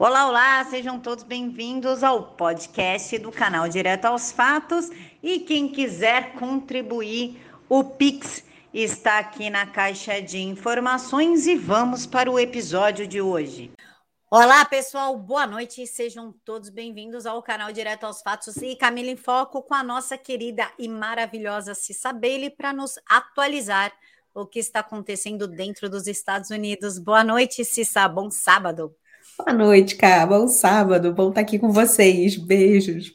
Olá, olá, sejam todos bem-vindos ao podcast do canal Direto aos Fatos. E quem quiser contribuir, o Pix está aqui na caixa de informações e vamos para o episódio de hoje. Olá, pessoal, boa noite, sejam todos bem-vindos ao canal Direto aos Fatos e Camila em Foco com a nossa querida e maravilhosa Cissa Bailey para nos atualizar o que está acontecendo dentro dos Estados Unidos. Boa noite, Cissa, bom sábado. Boa noite, cara. Bom sábado. Bom estar aqui com vocês. Beijos.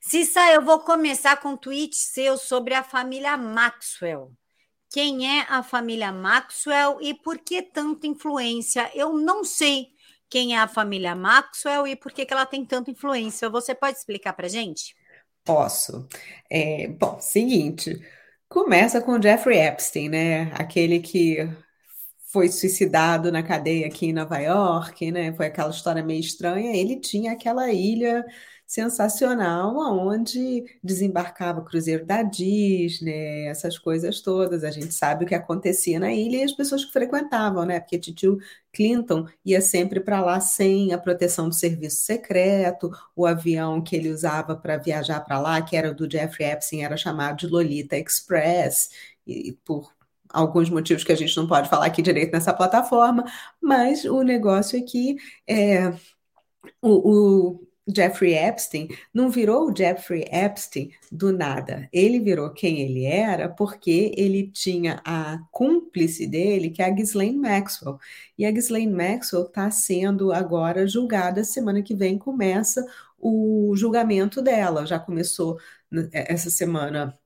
Cissa, eu vou começar com um tweet seu sobre a família Maxwell. Quem é a família Maxwell e por que tanta influência? Eu não sei quem é a família Maxwell e por que, que ela tem tanta influência. Você pode explicar para gente? Posso. É, bom, seguinte, começa com Jeffrey Epstein, né? Aquele que foi suicidado na cadeia aqui em Nova York, né? Foi aquela história meio estranha. Ele tinha aquela ilha sensacional onde desembarcava o cruzeiro da Disney, essas coisas todas. A gente sabe o que acontecia na ilha e as pessoas que frequentavam, né? Porque tio Clinton ia sempre para lá sem a proteção do serviço secreto, o avião que ele usava para viajar para lá, que era do Jeffrey Epstein, era chamado de Lolita Express, e por alguns motivos que a gente não pode falar aqui direito nessa plataforma, mas o negócio é que é, o, o Jeffrey Epstein não virou o Jeffrey Epstein do nada. Ele virou quem ele era porque ele tinha a cúmplice dele, que é a Ghislaine Maxwell. E a Ghislaine Maxwell está sendo agora julgada. Semana que vem começa o julgamento dela. Já começou né, essa semana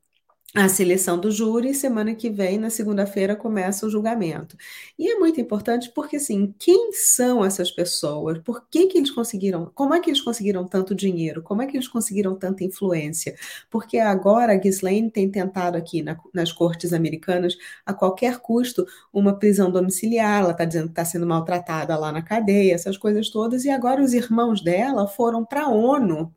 a seleção do júri, semana que vem, na segunda-feira, começa o julgamento. E é muito importante porque, assim, quem são essas pessoas? Por que, que eles conseguiram? Como é que eles conseguiram tanto dinheiro? Como é que eles conseguiram tanta influência? Porque agora a Ghislaine tem tentado aqui na, nas cortes americanas, a qualquer custo, uma prisão domiciliar. Ela está dizendo que está sendo maltratada lá na cadeia, essas coisas todas. E agora os irmãos dela foram para a ONU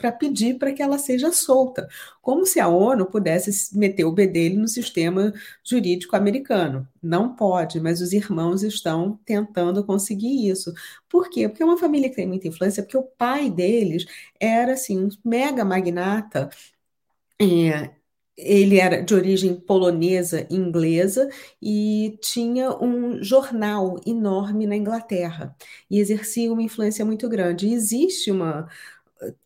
para pedir para que ela seja solta, como se a ONU pudesse meter o bedelho no sistema jurídico americano. Não pode, mas os irmãos estão tentando conseguir isso. Por quê? Porque é uma família que tem muita influência, porque o pai deles era assim um mega magnata. É, ele era de origem polonesa e inglesa e tinha um jornal enorme na Inglaterra e exercia uma influência muito grande. E existe uma,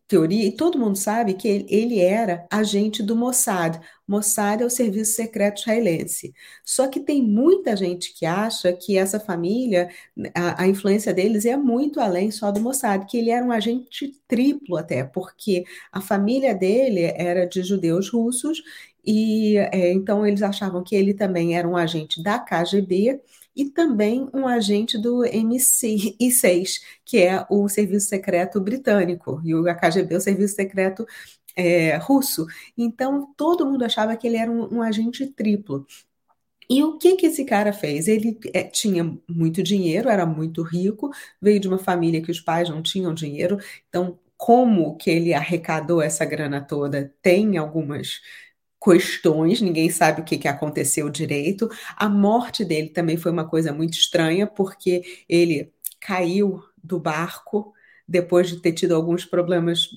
teoria, e todo mundo sabe que ele, ele, era agente do Mossad. Mossad é o serviço secreto israelense. Só que tem muita gente que acha que essa família, a, a, influência deles é muito além só do Mossad, que ele era um agente triplo até, porque a família dele era de judeus russos, e é, então eles achavam que ele também era um agente da KGB e também um agente do MI6, que é o Serviço Secreto Britânico, e o KGB é o Serviço Secreto é, russo. Então, todo mundo achava que ele era um, um agente triplo. E o que que esse cara fez? Ele é, tinha muito dinheiro, era muito rico, veio de uma família que os pais não tinham dinheiro, então como que ele arrecadou essa grana toda? Tem algumas questões, ninguém sabe o que, que aconteceu direito. A morte dele também foi uma coisa muito estranha, porque ele caiu do barco depois de ter tido alguns problemas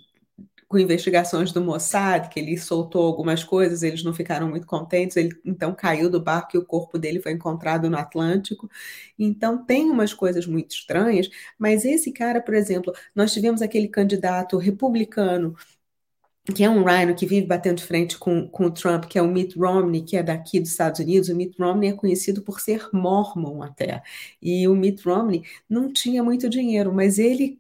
com investigações do Mossad, que ele soltou algumas coisas, eles não ficaram muito contentes, ele então caiu do barco e o corpo dele foi encontrado no Atlântico. Então tem umas coisas muito estranhas, mas esse cara, por exemplo, nós tivemos aquele candidato republicano que é um Rhino que vive batendo de frente com, com o Trump, que é o Mitt Romney, que é daqui dos Estados Unidos. O Mitt Romney é conhecido por ser mormon até. E o Mitt Romney não tinha muito dinheiro, mas ele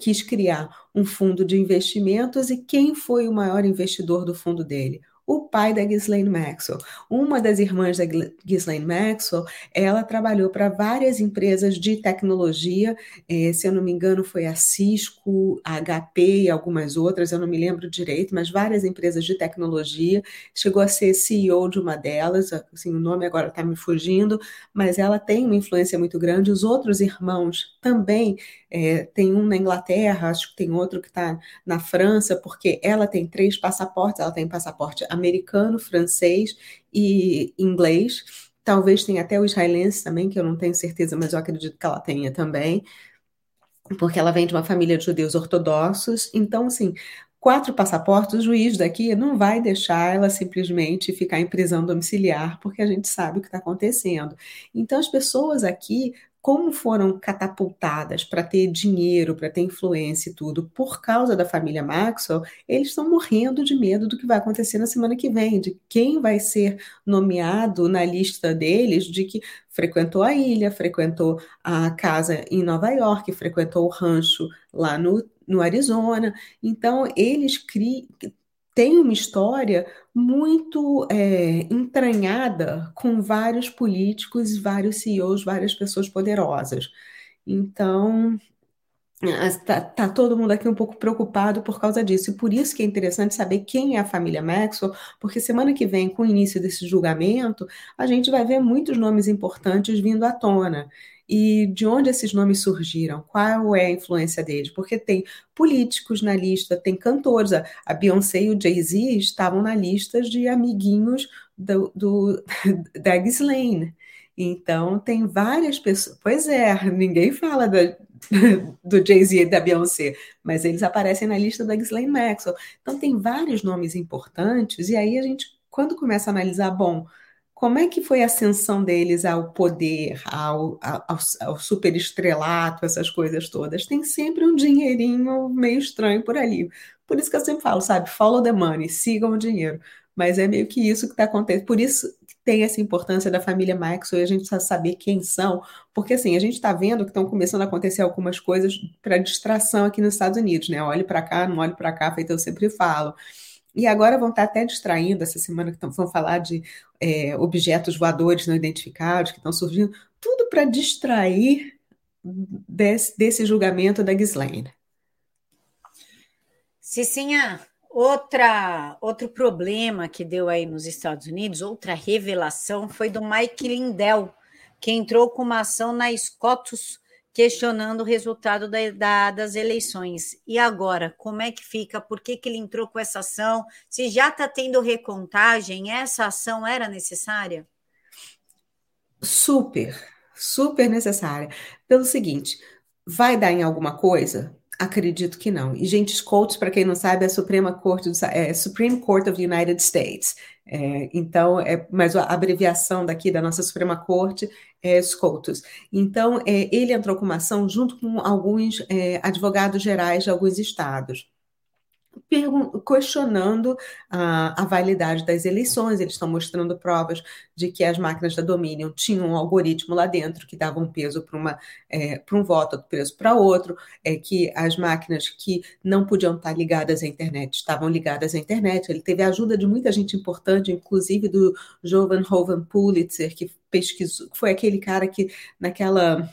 quis criar um fundo de investimentos e quem foi o maior investidor do fundo dele? O pai da Ghislaine Maxwell. Uma das irmãs da Ghislaine Maxwell, ela trabalhou para várias empresas de tecnologia, eh, se eu não me engano foi a Cisco, a HP e algumas outras, eu não me lembro direito, mas várias empresas de tecnologia, chegou a ser CEO de uma delas, assim, o nome agora está me fugindo, mas ela tem uma influência muito grande, os outros irmãos também, é, tem um na Inglaterra, acho que tem outro que está na França, porque ela tem três passaportes, ela tem passaporte americano, francês e inglês. Talvez tenha até o israelense também, que eu não tenho certeza, mas eu acredito que ela tenha também. porque ela vem de uma família de judeus ortodoxos, então, assim, quatro passaportes, o juiz daqui não vai deixar ela simplesmente ficar em prisão domiciliar, porque a gente sabe o que está acontecendo. Então, as pessoas aqui como foram catapultadas para ter dinheiro, para ter influência e tudo, por causa da família Maxwell, eles estão morrendo de medo do que vai acontecer na semana que vem, de quem vai ser nomeado na lista deles, de que frequentou a ilha, frequentou a casa em Nova York, frequentou o rancho lá no, no Arizona. Então, eles criam tem uma história muito é, entranhada com vários políticos, vários CEOs, várias pessoas poderosas. Então, Está tá todo mundo aqui um pouco preocupado por causa disso. E por isso que é interessante saber quem é a família Maxwell, porque semana que vem, com o início desse julgamento, a gente vai ver muitos nomes importantes vindo à tona. E de onde esses nomes surgiram? Qual é a influência deles? Porque tem políticos na lista, tem cantores. A Beyoncé e o Jay-Z estavam na lista de amiguinhos do, do, da Ghislaine. Então, tem várias pessoas. Pois é, ninguém fala da, do Jay-Z e da Beyoncé, mas eles aparecem na lista da Ghislaine Maxwell. Então, tem vários nomes importantes, e aí a gente, quando começa a analisar, bom, como é que foi a ascensão deles ao poder, ao, ao, ao superestrelato, essas coisas todas? Tem sempre um dinheirinho meio estranho por ali. Por isso que eu sempre falo, sabe? Follow the money, sigam o dinheiro. Mas é meio que isso que está acontecendo. Por isso tem essa importância da família Maxwell e a gente precisa saber quem são, porque assim, a gente está vendo que estão começando a acontecer algumas coisas para distração aqui nos Estados Unidos, né? Olhe para cá, não olhe para cá, feito eu sempre falo. E agora vão estar até distraindo essa semana que vão falar de é, objetos voadores não identificados que estão surgindo, tudo para distrair desse, desse, julgamento da Ghislaine. Cicinha, outra, outro problema que deu aí nos Estados Unidos, outra revelação, foi do Mike Lindell, que entrou com uma ação na Scotus questionando o resultado da, da, das eleições. E agora, como é que fica? Por que, que ele entrou com essa ação? Se já está tendo recontagem, essa ação era necessária? Super, super necessária. Pelo seguinte, vai dar em alguma coisa? Acredito que não. E, gente, SCOTUS, para quem não sabe, é a Suprema Corte do, é, Supreme Court of the United States. É, então, é, mas a abreviação daqui da nossa Suprema Corte é SCOTUS. Então, é, ele entrou com uma ação junto com alguns é, advogados gerais de alguns estados questionando a, a, validade das eleições. Eles estão mostrando provas de que as máquinas da Dominion tinham um algoritmo lá dentro que dava um peso para é, um voto, outro peso para outro, é, que as máquinas que não podiam estar ligadas à internet estavam ligadas à internet. Ele teve a ajuda de muita gente importante, inclusive do Jovan Hovan Pulitzer, que pesquisou, foi aquele cara que naquela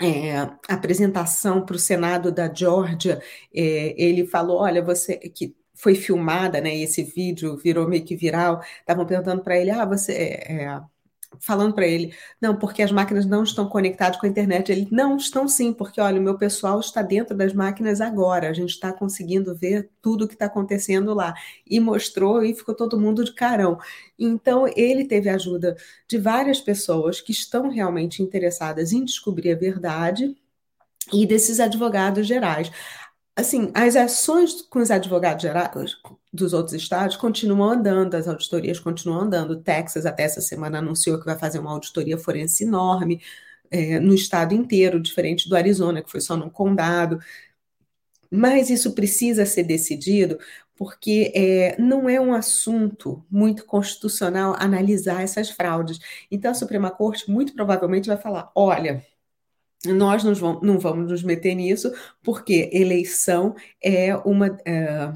é, apresentação para o Senado da Georgia, é, ele falou: olha, você que foi filmada, né? esse vídeo virou meio que viral. Estavam perguntando para ele: ah, você é, é falando para ele, não, porque as máquinas não estão conectadas com a internet. Ele, não, estão sim, porque olha, o meu pessoal está dentro das máquinas agora, a gente está conseguindo ver tudo o que está acontecendo lá. E mostrou e ficou todo mundo de carão. Então, ele teve a ajuda de várias pessoas que estão realmente interessadas em descobrir a verdade e desses advogados gerais assim, as ações com os advogados gerais dos outros estados continuam andando, as auditorias continuam andando. Texas, até essa semana, anunciou que vai fazer uma auditoria forense enorme é, no estado inteiro, diferente do Arizona, que foi só num condado. Mas isso precisa ser decidido porque é, não é um assunto muito constitucional analisar essas fraudes. Então, a Suprema Corte muito provavelmente vai falar: olha nós não vamos nos meter nisso, porque eleição é uma. É,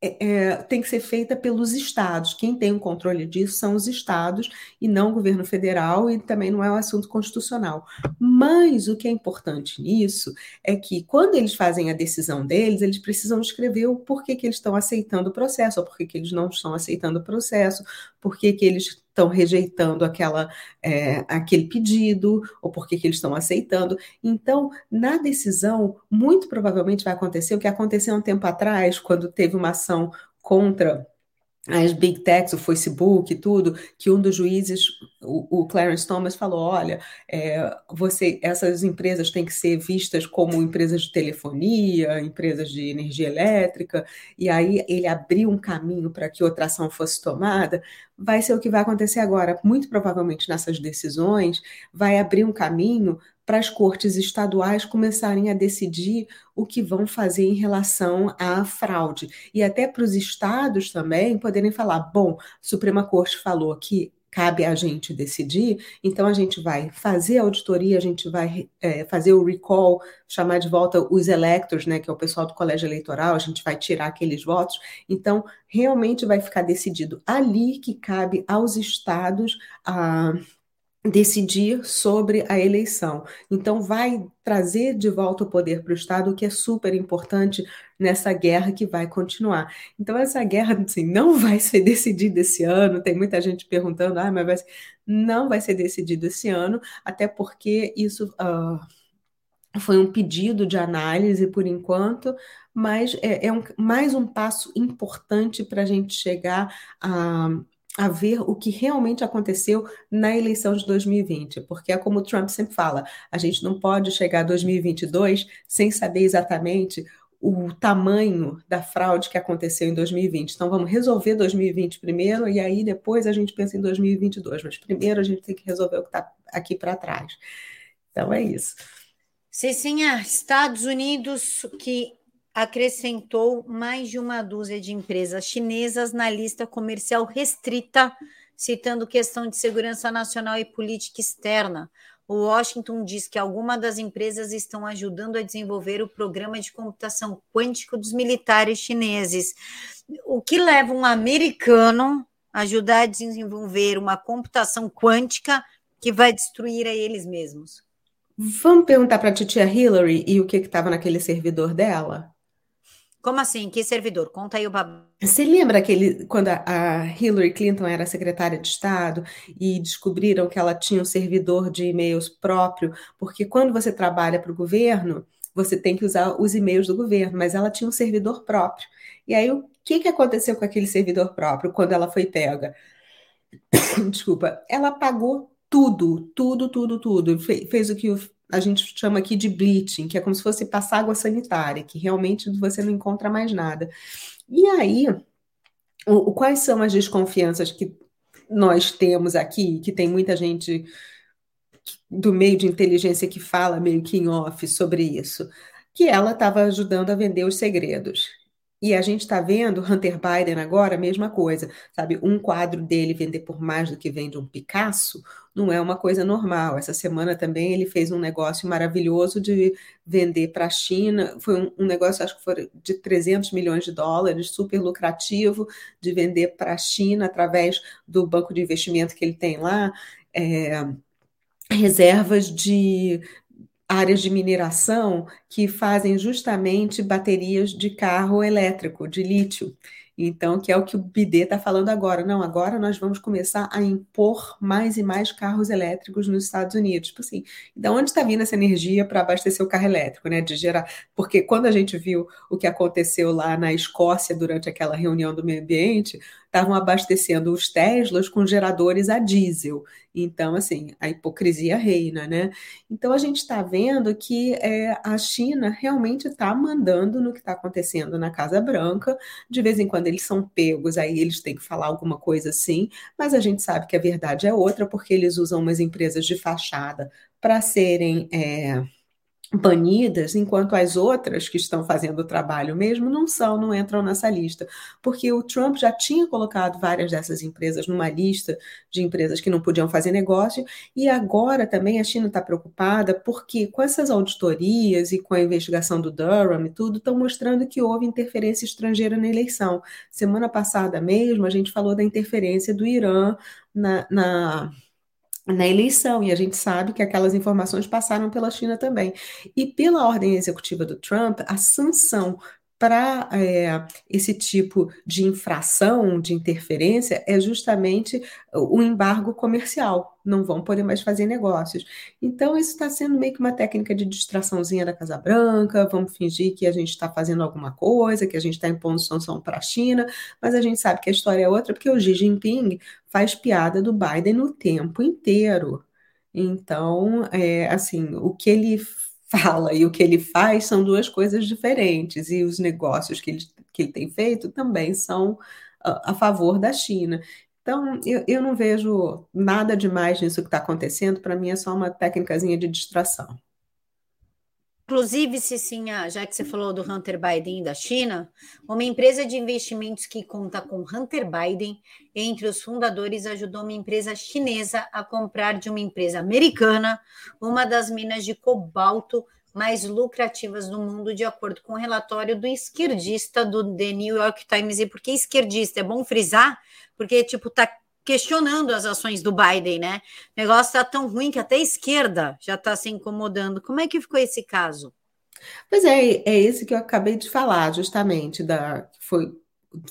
é, é, tem que ser feita pelos estados. Quem tem o controle disso são os estados e não o governo federal, e também não é um assunto constitucional. Mas o que é importante nisso é que, quando eles fazem a decisão deles, eles precisam escrever o porquê que eles estão aceitando o processo, ou porquê que eles não estão aceitando o processo, porquê que eles estão rejeitando aquela, é, aquele pedido, ou por que eles estão aceitando. Então, na decisão, muito provavelmente vai acontecer o que aconteceu um tempo atrás, quando teve uma ação contra as big techs, o Facebook e tudo, que um dos juízes, o, o Clarence Thomas, falou: olha, é, você, essas empresas têm que ser vistas como empresas de telefonia, empresas de energia elétrica, e aí ele abriu um caminho para que outra ação fosse tomada. Vai ser o que vai acontecer agora. Muito provavelmente nessas decisões, vai abrir um caminho para as cortes estaduais começarem a decidir o que vão fazer em relação à fraude. E até para os estados também poderem falar: bom, a Suprema Corte falou que cabe a gente decidir, então a gente vai fazer a auditoria, a gente vai é, fazer o recall, chamar de volta os electors, né, que é o pessoal do colégio eleitoral, a gente vai tirar aqueles votos. Então, realmente vai ficar decidido ali que cabe aos estados a decidir sobre a eleição. Então, vai trazer de volta o poder para o Estado, o que é super importante nessa guerra que vai continuar. Então, essa guerra assim, não vai ser decidida esse ano. Tem muita gente perguntando, ah, mas vai ser... não vai ser decidido esse ano, até porque isso. Uh, foi um pedido de análise por enquanto, mas é, é um, mais um passo importante para a gente chegar a, a ver o que realmente aconteceu na eleição de 2020, porque é como o Trump sempre fala, a gente não pode chegar a 2022 sem saber exatamente o tamanho da fraude que aconteceu em 2020. Então vamos resolver 2020 primeiro e aí depois a gente pensa em 2022, mas primeiro a gente tem que resolver o que está aqui para trás. Então é isso. Cecinha, Estados Unidos que acrescentou mais de uma dúzia de empresas chinesas na lista comercial restrita, citando questão de segurança nacional e política externa. O Washington diz que algumas das empresas estão ajudando a desenvolver o programa de computação quântico dos militares chineses. O que leva um americano a ajudar a desenvolver uma computação quântica que vai destruir a eles mesmos? Vamos perguntar para a titia Hillary e o que estava naquele servidor dela? Como assim? Que servidor? Conta aí o babado. Você lembra aquele quando a, Hillary Clinton era secretária de Estado e descobriram que ela tinha um servidor de e-mails próprio? Porque quando você trabalha para o governo, você tem que usar os e-mails do governo, mas ela tinha um servidor próprio. E aí, o que, que aconteceu com aquele servidor próprio quando ela foi pega? Desculpa, ela pagou tudo, tudo, tudo, tudo. Fez o que o a gente chama aqui de bleaching, que é como se fosse passar água sanitária, que realmente você não encontra mais nada. E aí, o, quais são as desconfianças que nós temos aqui, que tem muita gente do meio de inteligência que fala meio que em off sobre isso? Que ela estava ajudando a vender os segredos. E a gente está vendo Hunter Biden agora, a mesma coisa, sabe? Um quadro dele vender por mais do que vende um Picasso não é uma coisa normal. Essa semana também ele fez um negócio maravilhoso de vender para a China. Foi um, um, negócio, acho que foi de 300 milhões de dólares, super lucrativo, de vender para a China através do banco de investimento que ele tem lá. É, reservas de áreas de mineração que fazem justamente baterias de carro elétrico, de lítio. Então, que é o que o BD está falando agora. Não, agora nós vamos começar a impor mais e mais carros elétricos nos Estados Unidos. Tipo assim, da onde está vindo essa energia para abastecer o carro elétrico, né? De gerar. Porque quando a gente viu o que aconteceu lá na Escócia durante aquela reunião do meio ambiente, estavam abastecendo os Teslas com geradores a diesel. Então, assim, a hipocrisia reina, né? Então, a gente está vendo que é, a China realmente está mandando no que está acontecendo na Casa Branca. De vez em quando eles são pegos, aí eles têm que falar alguma coisa assim, mas a gente sabe que a verdade é outra, porque eles usam umas empresas de fachada para serem. É, banidas, enquanto as outras que estão fazendo o trabalho mesmo não são, não entram nessa lista, porque o Trump já tinha colocado várias dessas empresas numa lista de empresas que não podiam fazer negócio, e agora também a China está preocupada porque com essas auditorias e com a investigação do Durham e tudo, estão mostrando que houve interferência estrangeira na eleição. Semana passada mesmo, a gente falou da interferência do Irã na, na na eleição, e a gente sabe que aquelas informações passaram pela China também. E pela ordem executiva do Trump, a sanção para é, esse tipo de infração, de interferência, é justamente o embargo comercial. Não vão poder mais fazer negócios. Então, isso está sendo meio que uma técnica de distraçãozinha da Casa Branca. Vamos fingir que a gente está fazendo alguma coisa, que a gente está impondo sanção para a China, mas a gente sabe que a história é outra, porque o Xi Jinping faz piada do Biden o tempo inteiro. Então, é, assim, o que ele fala e o que ele faz são duas coisas diferentes, e os negócios que ele, que ele tem feito também são a, a favor da China. Então, eu, eu não vejo nada demais nisso que está acontecendo, para mim é só uma técnicazinha de distração. Inclusive, Cicinha, já que você falou do Hunter Biden da China, uma empresa de investimentos que conta com Hunter Biden entre os fundadores ajudou uma empresa chinesa a comprar de uma empresa americana uma das minas de cobalto mais lucrativas do mundo, de acordo com o um relatório do esquerdista do The New York Times. E por que esquerdista? É bom frisar, porque, tipo, tá questionando as ações do Biden, né? O negócio está tão ruim que até a esquerda já está se incomodando. Como é que ficou esse caso? Pois é, é esse que eu acabei de falar, justamente, da foi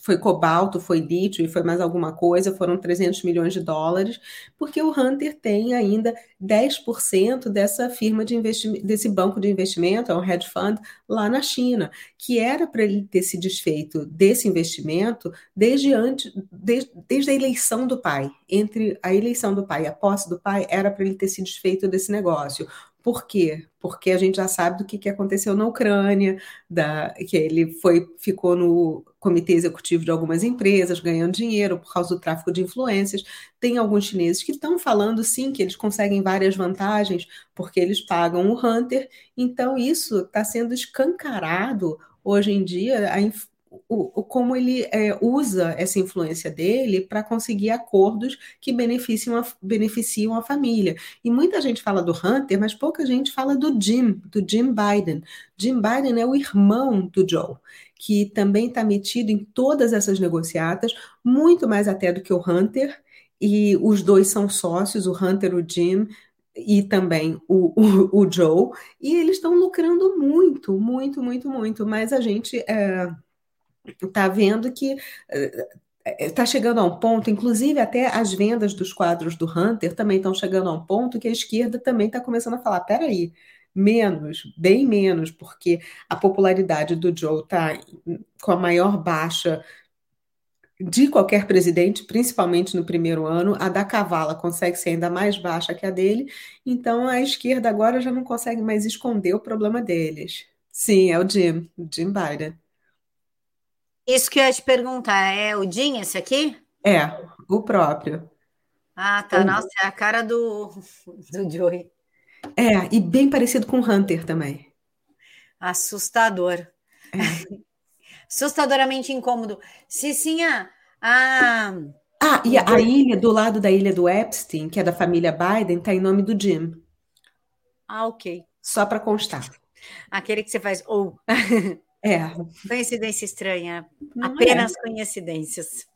foi cobalto, foi lítio e foi mais alguma coisa, foram 300 milhões de dólares, porque o Hunter tem ainda 10% dessa firma de investimento, desse banco de investimento, é um hedge fund, lá na China, que era para ele ter se desfeito desse investimento desde antes, desde, desde a eleição do pai. Entre a eleição do pai e a posse do pai, era para ele ter se desfeito desse negócio. Por quê? Porque a gente já sabe do que, que aconteceu na Ucrânia, da, que ele foi, ficou no comitê executivo de algumas empresas, ganhando dinheiro por causa do tráfico de influências. Tem alguns chineses que estão falando sim que eles conseguem várias vantagens porque eles pagam o Hunter. Então, isso está sendo escancarado hoje em dia, a, o, como ele é, usa essa influência dele para conseguir acordos que beneficiam a, beneficiam a família. E muita gente fala do Hunter, mas pouca gente fala do Jim, do Jim Biden. Jim Biden é o irmão do Joe, que também está metido em todas essas negociatas, muito mais até do que o Hunter. E os dois são sócios, o Hunter e o Jim, e também o, o, o Joe, e eles estão lucrando muito, muito, muito, muito. Mas a gente é, está vendo que está eh, chegando a um ponto, inclusive até as vendas dos quadros do Hunter também estão chegando a um ponto que a esquerda também está começando a falar: peraí, menos, bem menos, porque a popularidade do Joe está com a maior baixa de qualquer presidente, principalmente no primeiro ano, a da Cavala consegue ser ainda mais baixa que a dele, então a esquerda agora já não consegue mais esconder o problema deles. Sim, é o Jim, Jim Biden. Isso que eu ia te perguntar, é o Jim esse aqui? É, o próprio. Ah, tá. Nossa, é a cara do, do Joey. É, e bem parecido com o Hunter também. Assustador. É. Assustadoramente incômodo. Cicinha, a. Ah, e a, a ilha do lado da ilha do Epstein, que é da família Biden, tá em nome do Jim. Ah, ok. Só para constar. Aquele que você faz ou. Oh. É. Coincidência estranha. Não Apenas é. coincidências.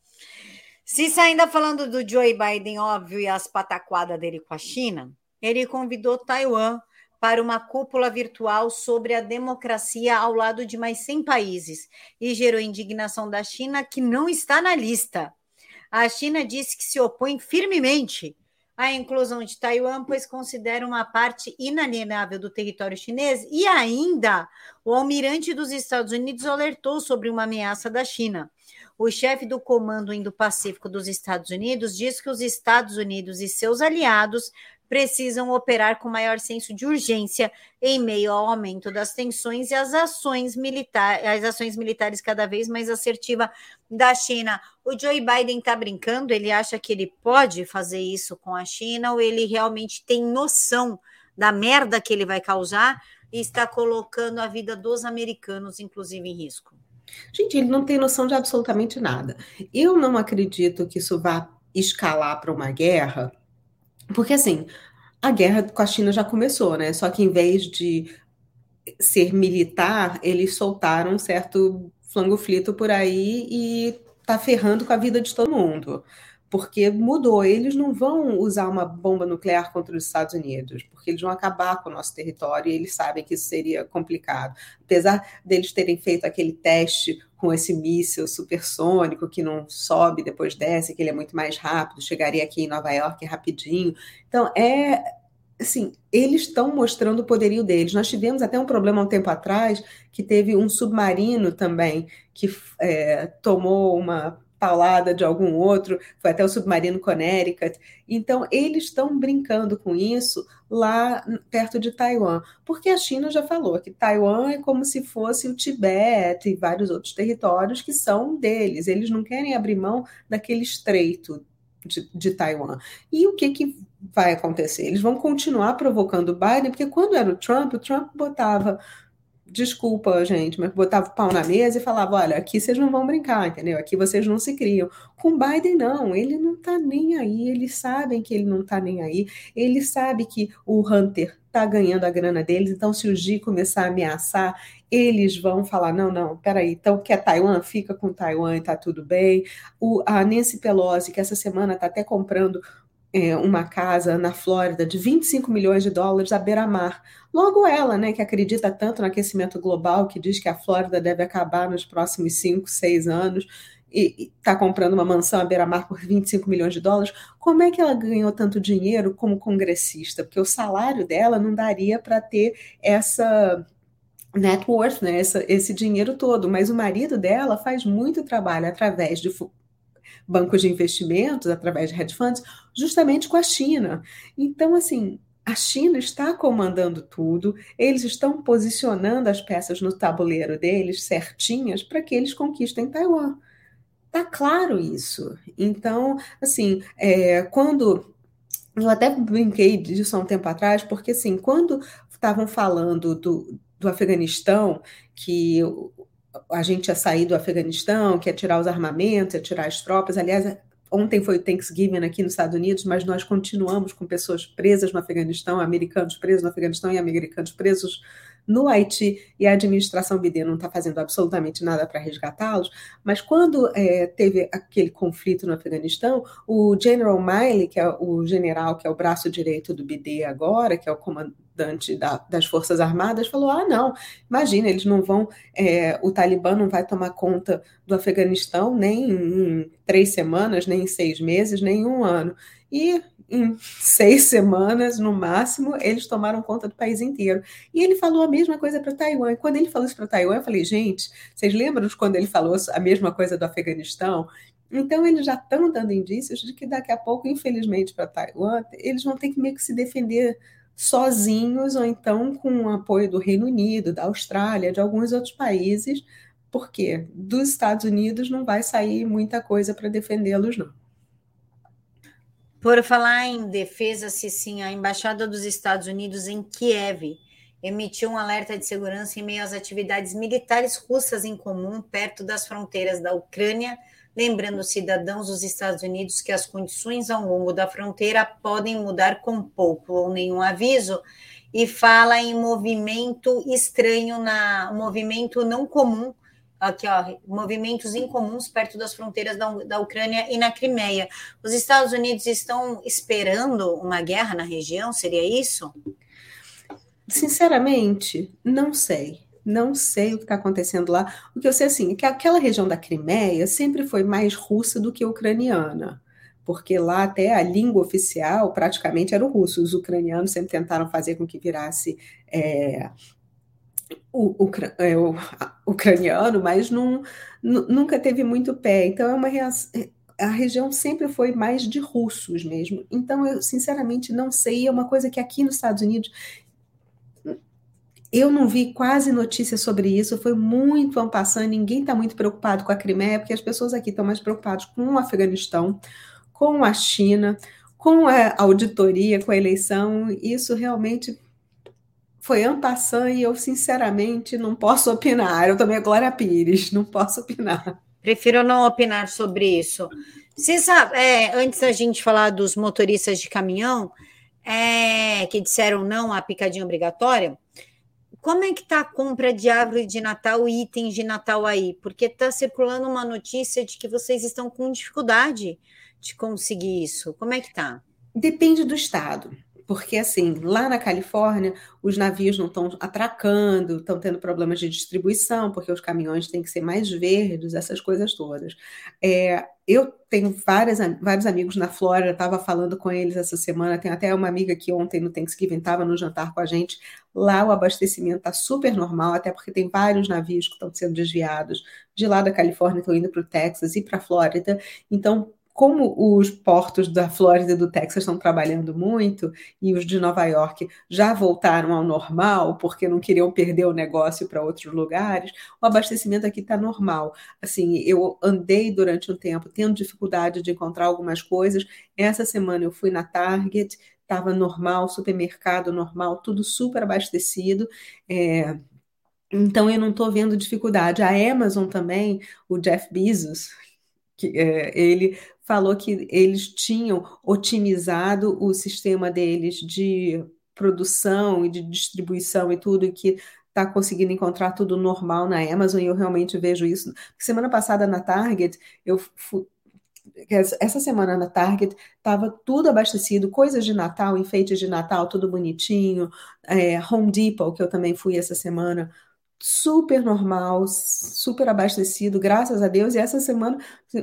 Se ainda falando do Joe Biden, óbvio, e as pataquadas dele com a China, ele convidou Taiwan para uma cúpula virtual sobre a democracia ao lado de mais 100 países e gerou indignação da China, que não está na lista. A China disse que se opõe firmemente a inclusão de Taiwan, pois considera uma parte inalienável do território chinês, e ainda o almirante dos Estados Unidos alertou sobre uma ameaça da China. O chefe do Comando Indo-Pacífico dos Estados Unidos diz que os Estados Unidos e seus aliados precisam operar com maior senso de urgência em meio ao aumento das tensões e as ações militares, as ações militares cada vez mais assertivas da China. O Joe Biden está brincando, ele acha que ele pode fazer isso com a China, ou ele realmente tem noção da merda que ele vai causar e está colocando a vida dos americanos, inclusive, em risco? Gente, ele não tem noção de absolutamente nada. Eu não acredito que isso vá escalar para uma guerra porque assim, a guerra com a China já começou, né? Só que em vez de ser militar, eles soltaram um certo flito por aí e tá ferrando com a vida de todo mundo. Porque mudou. Eles não vão usar uma bomba nuclear contra os Estados Unidos, porque eles vão acabar com o nosso território e eles sabem que isso seria complicado. Apesar deles terem feito aquele teste com esse míssil supersônico que não sobe, depois desce, que ele é muito mais rápido, chegaria aqui em Nova York rapidinho. Então, é assim, eles estão mostrando o poderio deles. Nós tivemos até um problema um tempo atrás que teve um submarino também que é, tomou uma paulada de algum outro, foi até o submarino Connecticut. Então, eles estão brincando com isso lá perto de Taiwan, porque a China já falou que Taiwan é como se fosse o Tibete e vários outros territórios que são deles. Eles não querem abrir mão daquele estreito de, de Taiwan. E o que, que vai acontecer? Eles vão continuar provocando o Biden, porque quando era o Trump, o Trump botava desculpa, gente, mas botava o pau na mesa e falava: olha, aqui vocês não vão brincar, entendeu? Aqui vocês não se criam. Com Biden, não, ele não tá nem aí, eles sabem que ele não tá nem aí, ele sabe que o Hunter tá ganhando a grana deles, então se o G começar a ameaçar, eles vão falar: não, não, peraí, então quer Taiwan? Fica com Taiwan e tá tudo bem. O, a Nancy Pelosi, que essa semana tá até comprando é, uma casa na Flórida de 25 milhões de dólares à beira-mar. Logo ela, né, que acredita tanto no aquecimento global, que diz que a Flórida deve acabar nos próximos 5, 6 anos, e está comprando uma mansão à beira-mar por 25 milhões de dólares, como é que ela ganhou tanto dinheiro como congressista? Porque o salário dela não daria para ter essa net worth, né, essa, esse dinheiro todo, mas o marido dela faz muito trabalho através de bancos de investimentos, através de hedge funds, justamente com a China. Então, assim, a China está comandando tudo, eles estão posicionando as peças no tabuleiro deles certinhas para que eles conquistem Taiwan. Tá claro isso. Então, assim, é, quando eu até brinquei disso há um tempo atrás, porque assim, quando estavam falando do, do Afeganistão, que a gente ia sair do Afeganistão, que ia tirar os armamentos, ia tirar as tropas. Aliás, ontem foi o Thanksgiving aqui nos Estados Unidos, mas nós continuamos com pessoas presas no Afeganistão, americanos presos no Afeganistão e americanos presos no Haiti e a administração Biden não está fazendo absolutamente nada para resgatá-los, mas quando é, teve aquele conflito no Afeganistão, o General Miley, que é o general que é o braço direito do Biden agora, que é o comandante da, das Forças Armadas, falou: ah, não, imagina, eles não vão, é, o Talibã não vai tomar conta do Afeganistão nem em três semanas, nem em seis meses, nem em um ano. E em seis semanas, no máximo, eles tomaram conta do país inteiro. E ele falou a mesma coisa para Taiwan. E quando ele falou isso para Taiwan, eu falei, gente, vocês lembram de quando ele falou a mesma coisa do Afeganistão? Então, eles já estão dando indícios de que daqui a pouco, infelizmente, para Taiwan, eles vão ter que meio que se defender sozinhos, ou então com o apoio do Reino Unido, da Austrália, de alguns outros países, porque dos Estados Unidos não vai sair muita coisa para defendê-los, não. Por falar em defesa, sim, a Embaixada dos Estados Unidos em Kiev emitiu um alerta de segurança em meio às atividades militares russas em comum perto das fronteiras da Ucrânia, lembrando cidadãos dos Estados Unidos que as condições ao longo da fronteira podem mudar com pouco ou nenhum aviso, e fala em movimento estranho na movimento não comum aqui, ó, movimentos incomuns perto das fronteiras da, da Ucrânia e na Crimeia. Os Estados Unidos estão esperando uma guerra na região? Seria isso? Sinceramente, não sei. Não sei o que está acontecendo lá. O que eu sei assim, é que aquela região da Crimeia sempre foi mais russa do que ucraniana porque lá até a língua oficial praticamente era o russo. Os ucranianos sempre tentaram fazer com que virasse é, o, é, o ucraniano, mas não, nunca teve muito pé. Então, é uma reação, a região sempre foi mais de russos mesmo. Então, eu sinceramente não sei. É uma coisa que aqui nos Estados Unidos eu não vi quase notícias sobre isso, foi muito passando, ninguém está muito preocupado com a Crimeia, porque as pessoas aqui estão mais preocupadas com o Afeganistão, com a China, com a auditoria, com a eleição. Isso realmente foi ampassant e eu, sinceramente, não posso opinar. Eu também a Glória Pires, não posso opinar. Prefiro não opinar sobre isso. Você sabe, é, antes da gente falar dos motoristas de caminhão, é, que disseram não à picadinha obrigatória, como é que está a compra de árvore de Natal e itens de Natal aí? Porque está circulando uma notícia de que vocês estão com dificuldade de conseguir isso? Como é que tá? Depende do estado. Porque, assim, lá na Califórnia, os navios não estão atracando, estão tendo problemas de distribuição, porque os caminhões têm que ser mais verdes, essas coisas todas. É, eu tenho várias, vários amigos na Flórida, estava falando com eles essa semana. Tem até uma amiga que ontem no Thanksgiving estava no jantar com a gente. Lá o abastecimento está super normal, até porque tem vários navios que estão sendo desviados de lá da Califórnia, estão indo para o Texas e para a Flórida. Então, como os portos da Flórida e do Texas estão trabalhando muito e os de Nova York já voltaram ao normal porque não queriam perder o negócio para outros lugares, o abastecimento aqui está normal. Assim, eu andei durante um tempo tendo dificuldade de encontrar algumas coisas. Essa semana eu fui na Target, estava normal, supermercado normal, tudo super abastecido. É, então eu não estou vendo dificuldade. A Amazon também, o Jeff Bezos, que, é, ele falou que eles tinham otimizado o sistema deles de produção e de distribuição e tudo, e que está conseguindo encontrar tudo normal na Amazon, e eu realmente vejo isso. Semana passada na Target, eu fui, essa semana na Target estava tudo abastecido, coisas de Natal, enfeites de Natal, tudo bonitinho. É, Home Depot, que eu também fui essa semana, super normal, super abastecido, graças a Deus. E essa semana,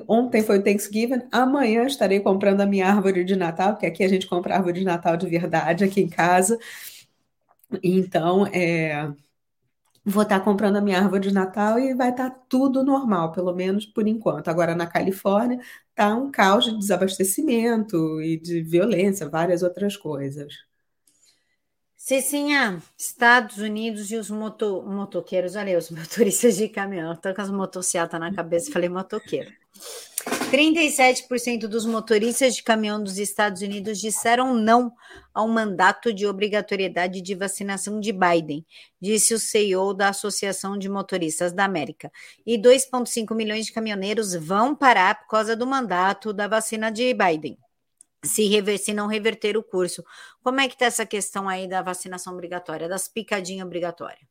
ontem foi o Thanksgiving, amanhã estarei comprando a minha árvore de Natal, porque aqui a gente compra árvore de Natal de verdade aqui em casa. Então, é, vou estar comprando a minha árvore de Natal e vai estar tudo normal, pelo menos por enquanto. Agora na Califórnia está um caos de desabastecimento e de violência, várias outras coisas. Cecinha, Estados Unidos e os moto, motoqueiros, olha aí, os motoristas de caminhão, estou com as motocicletas na cabeça, falei motoqueiro. 37% dos motoristas de caminhão dos Estados Unidos disseram não ao mandato de obrigatoriedade de vacinação de Biden, disse o CEO da Associação de Motoristas da América. E 2,5 milhões de caminhoneiros vão parar por causa do mandato da vacina de Biden se, rever, se não reverter o curso. Como é que está essa questão aí da vacinação obrigatória, das picadinhas obrigatórias?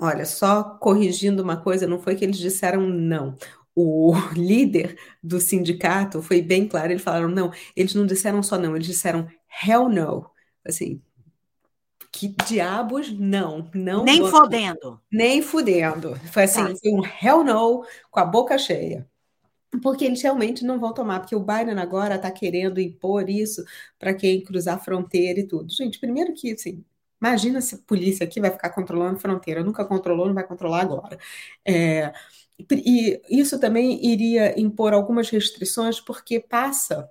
olha, só corrigindo uma coisa, não foi que eles disseram não. O líder do sindicato foi bem claro, eles falaram não, eles não disseram só não, eles disseram hell no. Assim, que diabos não, não. Nem fodendo. Nem fudendo. Foi assim, tá. foi um hell no com a boca cheia porque eles realmente não vão tomar, porque o Biden agora está querendo impor isso para quem cruzar a fronteira e tudo. Gente, primeiro que, assim, imagina se a polícia aqui vai ficar controlando a fronteira, nunca controlou, não vai controlar agora. É, e isso também iria impor algumas restrições, porque passa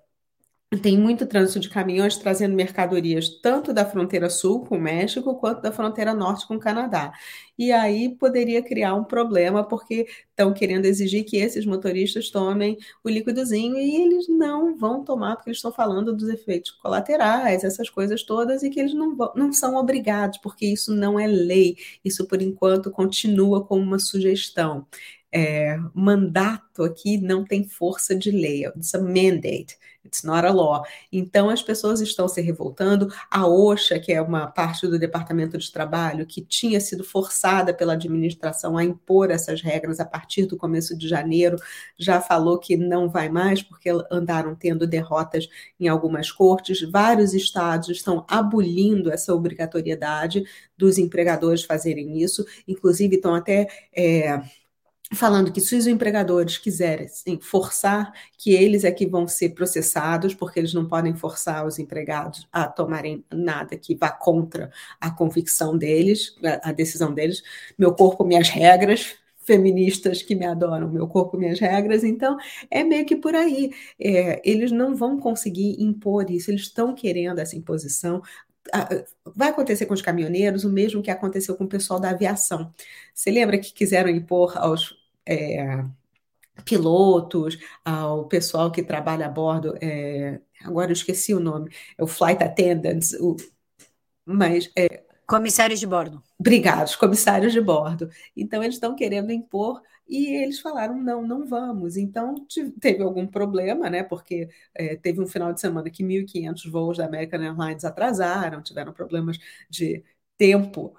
tem muito trânsito de caminhões trazendo mercadorias tanto da fronteira sul com o México quanto da fronteira norte com o Canadá. E aí poderia criar um problema porque estão querendo exigir que esses motoristas tomem o líquidozinho e eles não vão tomar porque eles estão falando dos efeitos colaterais, essas coisas todas e que eles não, vão, não são obrigados porque isso não é lei. Isso por enquanto continua como uma sugestão. É, mandato aqui não tem força de lei, it's a mandate. It's not a law. Então as pessoas estão se revoltando. A OSHA, que é uma parte do Departamento de Trabalho, que tinha sido forçada pela administração a impor essas regras a partir do começo de janeiro, já falou que não vai mais, porque andaram tendo derrotas em algumas cortes. Vários estados estão abolindo essa obrigatoriedade dos empregadores fazerem isso, inclusive estão até. É, falando que se os empregadores quiserem forçar que eles é que vão ser processados, porque eles não podem forçar os empregados a tomarem nada que vá contra a convicção deles, a, a decisão deles, meu corpo, minhas regras, feministas que me adoram, meu corpo, minhas regras, então é meio que por aí. É, eles não vão conseguir impor isso, eles estão querendo essa imposição, vai acontecer com os caminhoneiros o mesmo que aconteceu com o pessoal da aviação. Você lembra que quiseram impor aos é, pilotos, ao pessoal que trabalha a bordo, é, agora eu esqueci o nome, é o flight attendants, o, mas é, Comissários de bordo. Obrigados, comissários de bordo. Então, eles estão querendo impor e eles falaram: não, não vamos. Então, teve algum problema, né? Porque é, teve um final de semana que 1.500 voos da American Airlines atrasaram, tiveram problemas de tempo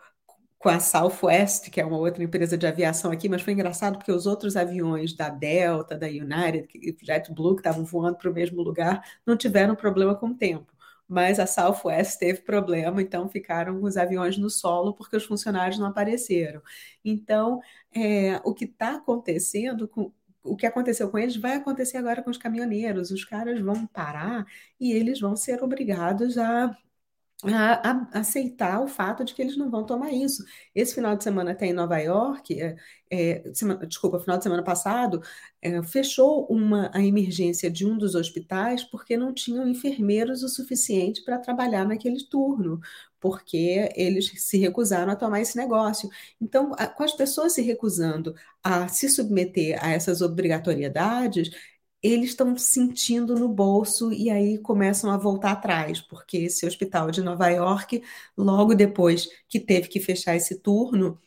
com a Southwest, que é uma outra empresa de aviação aqui, mas foi engraçado porque os outros aviões da Delta, da United, JetBlue, que estavam voando para o mesmo lugar, não tiveram problema com o tempo. Mas a Southwest teve problema, então ficaram os aviões no solo porque os funcionários não apareceram. Então, é, o que está acontecendo com, o que aconteceu com eles vai acontecer agora com os caminhoneiros. Os caras vão parar e eles vão ser obrigados a a, a, aceitar o fato de que eles não vão tomar isso. Esse final de semana até em Nova York, é, é, semana, desculpa, final de semana passado, é, fechou uma, a emergência de um dos hospitais porque não tinham enfermeiros o suficiente para trabalhar naquele turno, porque eles se recusaram a tomar esse negócio. Então, a, com as pessoas se recusando a se submeter a essas obrigatoriedades, eles estão sentindo no bolso e aí começam a voltar atrás, porque esse hospital de Nova York, logo depois que teve que fechar esse turno,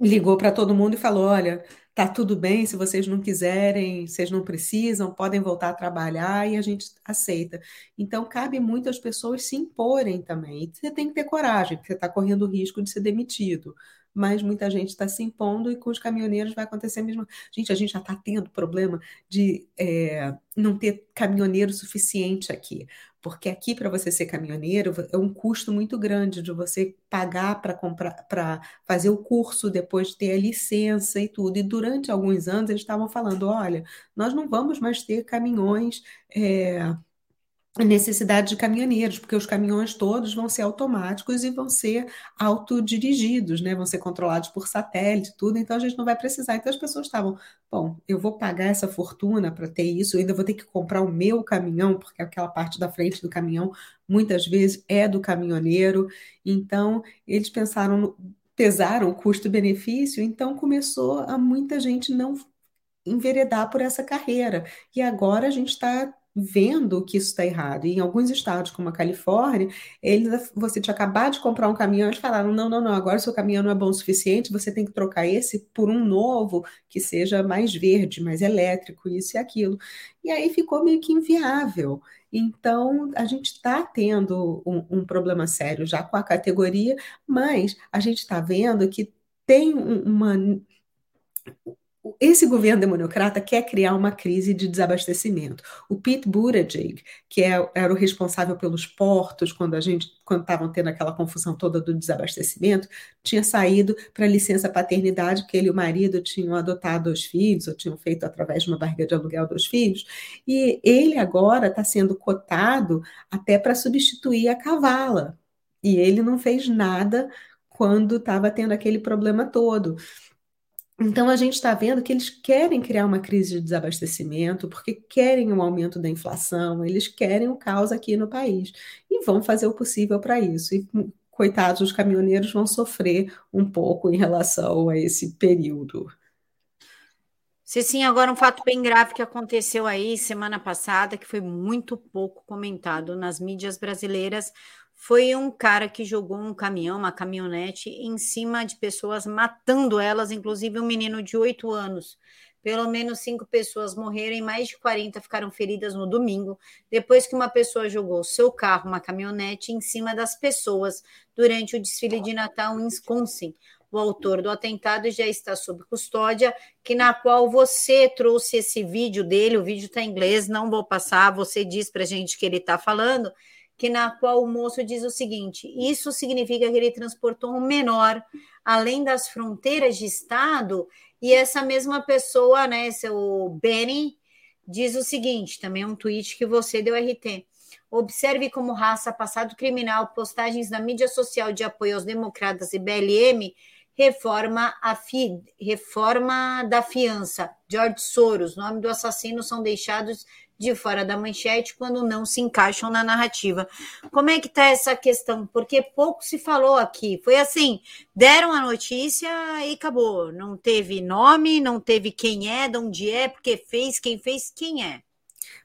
ligou para todo mundo e falou: olha, tá tudo bem, se vocês não quiserem, vocês não precisam, podem voltar a trabalhar e a gente aceita. Então, cabe muito às pessoas se imporem também. Você tem que ter coragem, porque você está correndo o risco de ser demitido mas muita gente está se impondo e com os caminhoneiros vai acontecer mesmo. Gente, a gente já está tendo problema de é, não ter caminhoneiro suficiente aqui, porque aqui para você ser caminhoneiro é um custo muito grande de você pagar para comprar, para fazer o curso, depois ter a licença e tudo. E durante alguns anos eles estavam falando, olha, nós não vamos mais ter caminhões é, necessidade de caminhoneiros, porque os caminhões todos vão ser automáticos e vão ser autodirigidos, né? Vão ser controlados por satélite, tudo, então a gente não vai precisar. Então as pessoas estavam, bom, eu vou pagar essa fortuna para ter isso, ainda vou ter que comprar o meu caminhão, porque aquela parte da frente do caminhão muitas vezes é do caminhoneiro. Então eles pensaram no, pesaram o custo-benefício, então começou a muita gente não enveredar por essa carreira. E agora a gente está vendo que isso está errado. E em alguns estados, como a Califórnia, eles, você tinha acabado de comprar um caminhão, eles falaram: não, não, não, agora seu caminhão não é bom o suficiente, você tem que trocar esse por um novo que seja mais verde, mais elétrico, isso e aquilo. E aí ficou meio que inviável. Então, a gente está tendo um, um, problema sério já com a categoria, mas a gente está vendo que tem uma esse governo democrata quer criar uma crise de desabastecimento. O Pete Buttigieg, que é, era o responsável pelos portos quando a gente quando estavam tendo aquela confusão toda do desabastecimento, tinha saído para licença paternidade, porque ele e o marido tinham adotado dois filhos, ou tinham feito através de uma barriga de aluguel dois filhos, e ele agora está sendo cotado até para substituir a Cavala. E ele não fez nada quando estava tendo aquele problema todo. Então, a gente está vendo que eles querem criar uma crise de desabastecimento, porque querem um aumento da inflação, eles querem o caos aqui no país e vão fazer o possível para isso. E, coitados, os caminhoneiros vão sofrer um pouco em relação a esse período. sim, agora um fato bem grave que aconteceu aí semana passada, que foi muito pouco comentado nas mídias brasileiras, foi um cara que jogou um caminhão, uma caminhonete, em cima de pessoas, matando elas, inclusive um menino de 8 anos. Pelo menos cinco pessoas morreram e mais de 40 ficaram feridas no domingo, depois que uma pessoa jogou seu carro, uma caminhonete, em cima das pessoas durante o desfile de Natal em Wisconsin. O autor do atentado já está sob custódia, que na qual você trouxe esse vídeo dele, o vídeo está em inglês, não vou passar, você diz para gente que ele está falando, que na qual o moço diz o seguinte: isso significa que ele transportou um menor além das fronteiras de estado, e essa mesma pessoa, né, seu Benny, diz o seguinte, também é um tweet que você deu RT. Observe como raça, passado criminal, postagens na mídia social de apoio aos democratas e BLM, reforma, a fi, reforma da fiança. George Soros, nome do assassino, são deixados de fora da manchete quando não se encaixam na narrativa. Como é que está essa questão? Porque pouco se falou aqui. Foi assim, deram a notícia e acabou. Não teve nome, não teve quem é, de onde é, porque fez, quem fez, quem é.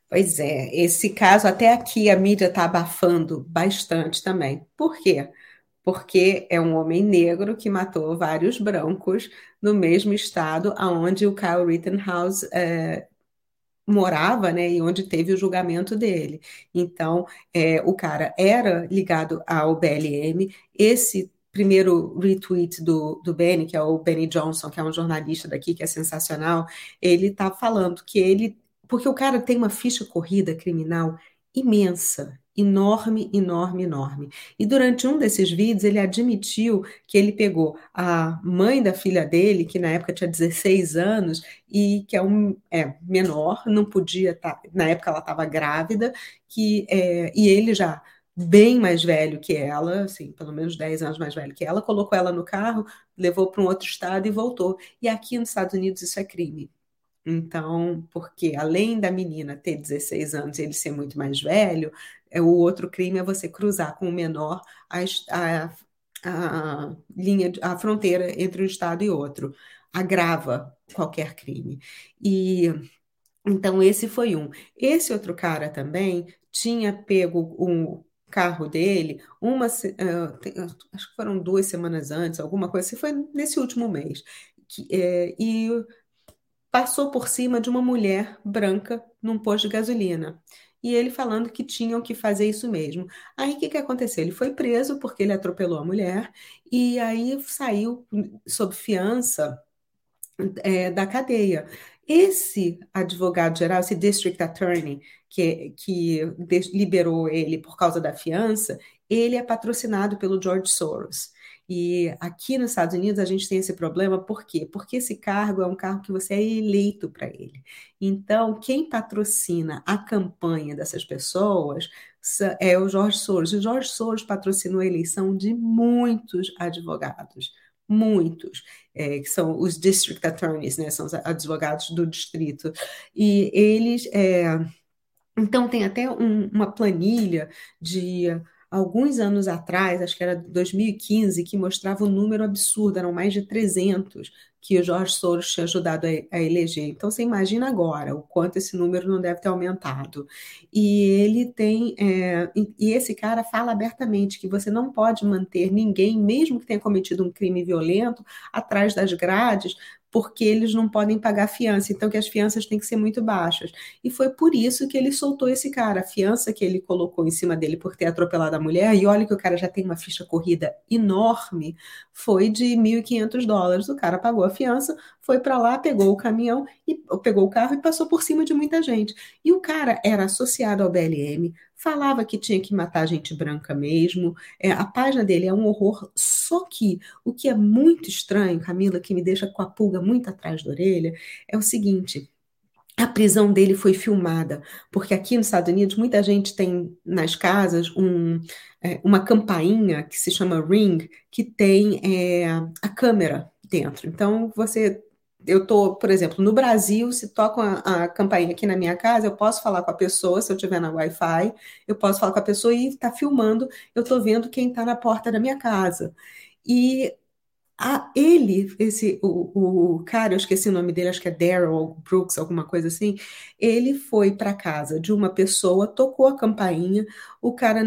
Pois é, esse caso até aqui a mídia está abafando bastante também. Por quê? Porque é um homem negro que matou vários brancos no mesmo estado aonde o Kyle Rittenhouse é, morava, né, e onde teve o julgamento dele. Então, é, o cara era ligado ao BLM, esse primeiro retweet do, do Benny, que é o Benny Johnson, que é um jornalista daqui, que é sensacional, ele tá falando que ele. Porque o cara tem uma ficha corrida criminal imensa, enorme, enorme, enorme. E durante um desses vídeos, ele admitiu que ele pegou a mãe da filha dele, que na época tinha 16 anos, e que é um é, menor, não podia estar, tá, na época ela estava grávida, que, é, e ele já bem mais velho que ela, assim, pelo menos 10 anos mais velho que ela, colocou ela no carro, levou para um outro estado e voltou. E aqui nos Estados Unidos isso é crime. Então, porque além da menina ter 16 anos e ele ser muito mais velho, é, o outro crime é você cruzar com o menor a, a, a linha, a fronteira entre um estado e outro. Agrava qualquer crime. E então esse foi um. Esse outro cara também tinha pego um carro dele uma uh, acho que foram duas semanas antes, alguma coisa assim, foi nesse último mês. Que, é, e passou por cima de uma mulher branca num posto de gasolina. E ele falando que tinham que fazer isso mesmo. Aí o que, que aconteceu? Ele foi preso porque ele atropelou a mulher e aí saiu sob fiança é, da cadeia. Esse advogado-geral, esse district attorney, que, que liberou ele por causa da fiança, ele é patrocinado pelo George Soros. E aqui nos Estados Unidos a gente tem esse problema, por quê? Porque esse cargo é um cargo que você é eleito para ele. Então, quem patrocina a campanha dessas pessoas é o Jorge Soros. O Jorge Soros patrocinou a eleição de muitos advogados muitos, é, que são os district attorneys, né, são os advogados do distrito, e eles, é, então tem até um, uma planilha de alguns anos atrás, acho que era 2015, que mostrava um número absurdo, eram mais de 300 que o Jorge Soros tinha ajudado a, eleger. Então você imagina agora o quanto esse número não deve ter aumentado. E ele tem, é, e esse cara fala abertamente que você não pode manter ninguém, mesmo que tenha cometido um crime violento, atrás das grades, porque eles não podem pagar fiança, então que as fianças têm que ser muito baixas. E foi por isso que ele soltou esse cara. A fiança que ele colocou em cima dele por ter atropelado a mulher, e olha que o cara já tem uma ficha corrida enorme, foi de 1.500 dólares. O cara pagou a fiança, foi para lá, pegou o caminhão e pegou o carro e passou por cima de muita gente. E o cara era associado ao BLM, falava que tinha que matar gente branca mesmo. É, a página dele é um horror. Só que o que é muito estranho, Camila, que me deixa com a pulga muito atrás da orelha, é o seguinte. A prisão dele foi filmada, porque aqui nos Estados Unidos muita gente tem nas casas um, é, uma campainha que se chama Ring, que tem é, a câmera dentro. Então você eu estou, por exemplo, no Brasil, se toca a, a, campainha aqui na minha casa, eu posso falar com a pessoa, se eu estiver na Wi-Fi, eu posso falar com a pessoa e está filmando, eu estou vendo quem está na porta da minha casa. E a, ele, esse, o, o cara, eu esqueci o nome dele, acho que é Daryl Brooks, alguma coisa assim, ele foi para casa de uma pessoa, tocou a campainha, o cara,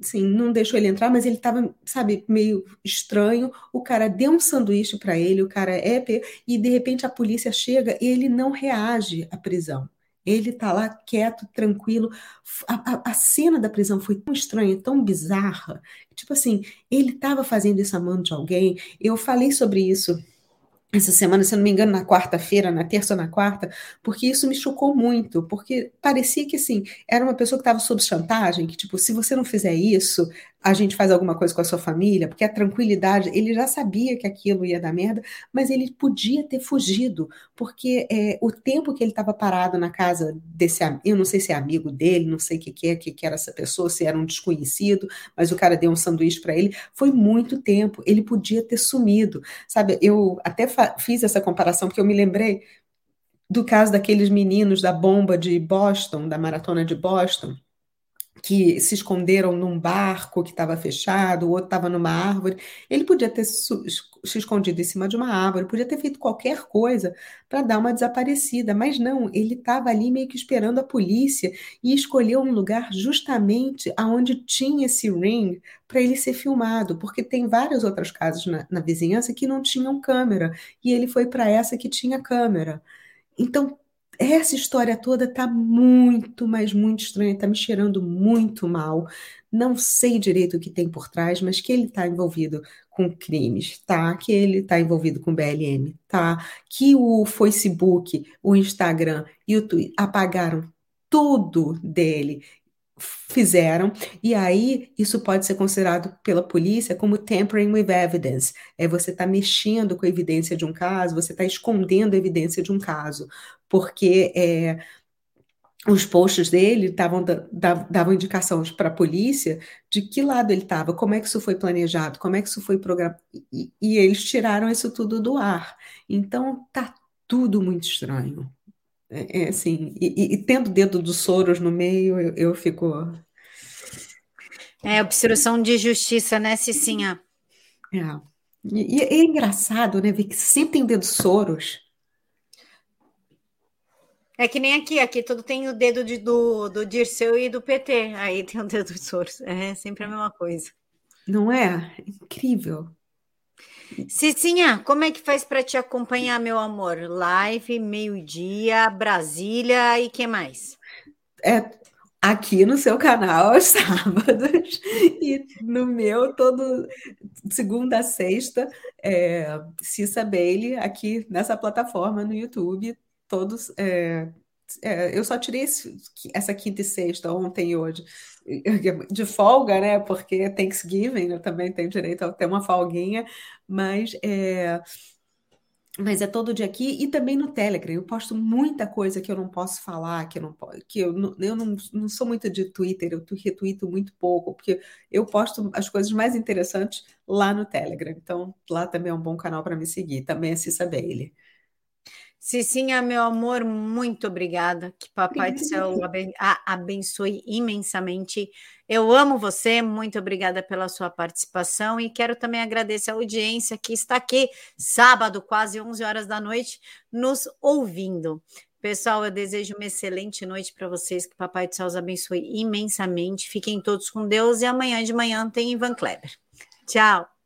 assim, não deixou ele entrar, mas ele estava, sabe, meio estranho, o cara deu um sanduíche para ele, o cara é, e de repente a polícia chega e ele não reage à prisão. Ele tá lá quieto, tranquilo. A, a, a, cena da prisão foi tão estranha, tão bizarra. Tipo assim, ele estava fazendo isso a mão de alguém. Eu falei sobre isso essa semana, se eu não me engano, na quarta-feira, na terça ou na quarta, porque isso me chocou muito, porque parecia que, assim, era uma pessoa que estava sob chantagem, que, tipo, se você não fizer isso, a gente faz alguma coisa com a sua família, porque a tranquilidade, ele já sabia que aquilo ia dar merda, mas ele podia ter fugido, porque é, o tempo que ele estava parado na casa desse, eu não sei se é amigo dele, não sei o que, que é, que, que era essa pessoa, se era um desconhecido, mas o cara deu um sanduíche para ele, foi muito tempo, ele podia ter sumido, sabe? Eu até fiz essa comparação, porque eu me lembrei do caso daqueles meninos da bomba de Boston, da maratona de Boston, que se esconderam num barco que estava fechado, o outro estava numa árvore. Ele podia ter se escondido em cima de uma árvore, podia ter feito qualquer coisa para dar uma desaparecida, mas não, ele estava ali meio que esperando a polícia e escolheu um lugar justamente aonde tinha esse ring para ele ser filmado, porque tem várias outras casas na, na vizinhança que não tinham câmera e ele foi para essa que tinha câmera. Então essa história toda tá muito, mas muito estranha, tá me cheirando muito mal. Não sei direito o que tem por trás, mas que ele está envolvido com crimes, tá? Que ele está envolvido com BLM, tá? Que o Facebook, o Instagram e o Twitter apagaram tudo dele fizeram, e aí isso pode ser considerado pela polícia como tampering with evidence. É você está mexendo com a evidência de um caso, você está escondendo a evidência de um caso, porque é, os posts dele davam, indicações para a polícia de que lado ele estava, como é que isso foi planejado, como é que isso foi programado, e, e eles tiraram isso tudo do ar. Então tá tudo muito estranho. É, é assim, e, e, tendo o dedo do Soros no meio, eu, eu fico. É, obstrução de justiça, né, Cicinha? É. E, e é engraçado, né, ver que sempre tem o dedo Soros. É que nem aqui, aqui tudo tem o dedo de, do, do Dirceu e do PT, aí tem o dedo do Soros. É sempre a mesma coisa. Não é? Incrível. Cicinha, como é que faz para te acompanhar, meu amor? Live, meio-dia, Brasília e que mais? É aqui no seu canal aos sábados e no meu todo segunda a sexta, é, Cissa Bailey aqui nessa plataforma no YouTube, todos é, é, eu só tirei esse, essa quinta e sexta, ontem e hoje, de folga, né? Porque Thanksgiving, eu também tenho direito a ter uma folguinha, mas é, mas é todo dia aqui e também no Telegram. Eu posto muita coisa que eu não posso falar, que eu não que eu, não, eu não, não sou muito de Twitter, eu retuito muito pouco, porque eu posto as coisas mais interessantes lá no Telegram. Então, lá também é um bom canal para me seguir. Também é Cissa Bailey. Cicinha, meu amor, muito obrigada. Que Papai do Céu abençoe imensamente. Eu amo você, muito obrigada pela sua participação e quero também agradecer a audiência que está aqui, sábado, quase 11 horas da noite, nos ouvindo. Pessoal, eu desejo uma excelente noite para vocês, que Papai do Céu os abençoe imensamente. Fiquem todos com Deus e amanhã de manhã tem Ivan Kleber. Tchau.